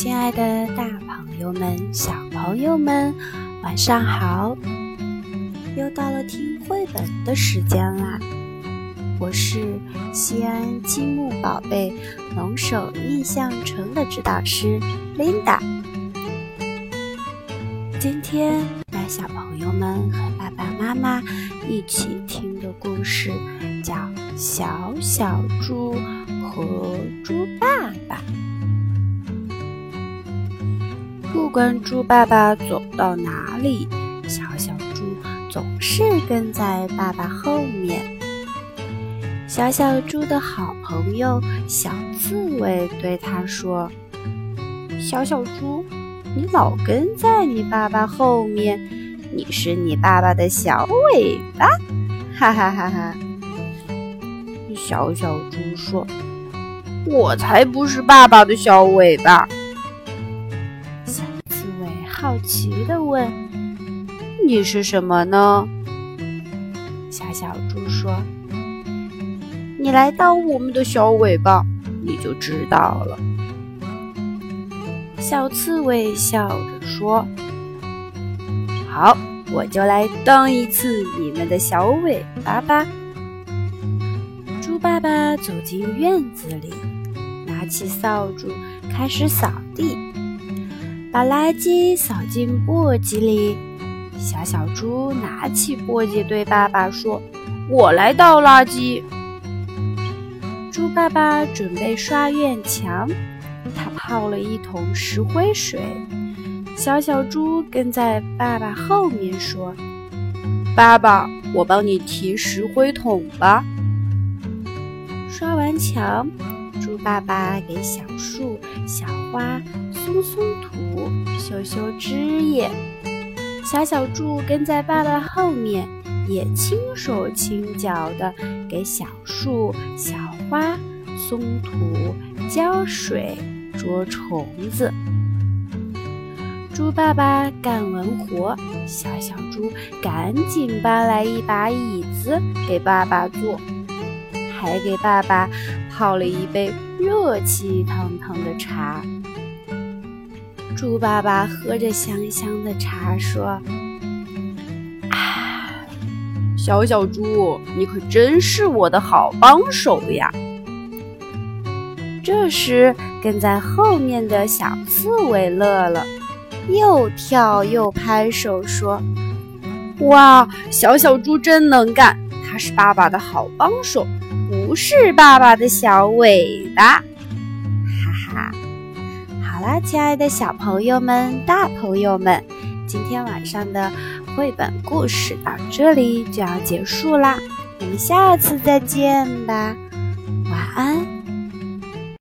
亲爱的大朋友们、小朋友们，晚上好！又到了听绘本的时间啦。我是西安积木宝贝龙首印象城的指导师 Linda。今天带小朋友们和爸爸妈妈一起听的故事叫《小小猪和猪爸爸》。管猪爸爸走到哪里，小小猪总是跟在爸爸后面。小小猪的好朋友小刺猬对他说：“小小猪，你老跟在你爸爸后面，你是你爸爸的小尾巴。”哈哈哈哈！小小猪说：“我才不是爸爸的小尾巴。”好奇地问：“你是什么呢？”小小猪说：“你来当我们的小尾巴，你就知道了。”小刺猬笑着说：“好，我就来当一次你们的小尾巴吧。”猪爸爸走进院子里，拿起扫帚开始扫地。把垃圾扫进簸箕里，小小猪拿起簸箕对爸爸说：“我来倒垃圾。”猪爸爸准备刷院墙，他泡了一桶石灰水。小小猪跟在爸爸后面说：“爸爸，我帮你提石灰桶吧。”刷完墙。猪爸爸给小树、小花松松土、修修枝叶，小小猪跟在爸爸后面，也轻手轻脚的给小树、小花松土、浇水、捉虫子。猪爸爸干完活，小小猪赶紧搬来一把椅子给爸爸坐。还给爸爸泡了一杯热气腾腾的茶。猪爸爸喝着香香的茶说：“啊，小小猪，你可真是我的好帮手呀！”这时，跟在后面的小刺猬乐了，又跳又拍手说：“哇，小小猪真能干，是爸爸的好帮手。”不是爸爸的小尾巴，哈哈！好啦，亲爱的小朋友们、大朋友们，今天晚上的绘本故事到这里就要结束啦，我们下次再见吧，晚安。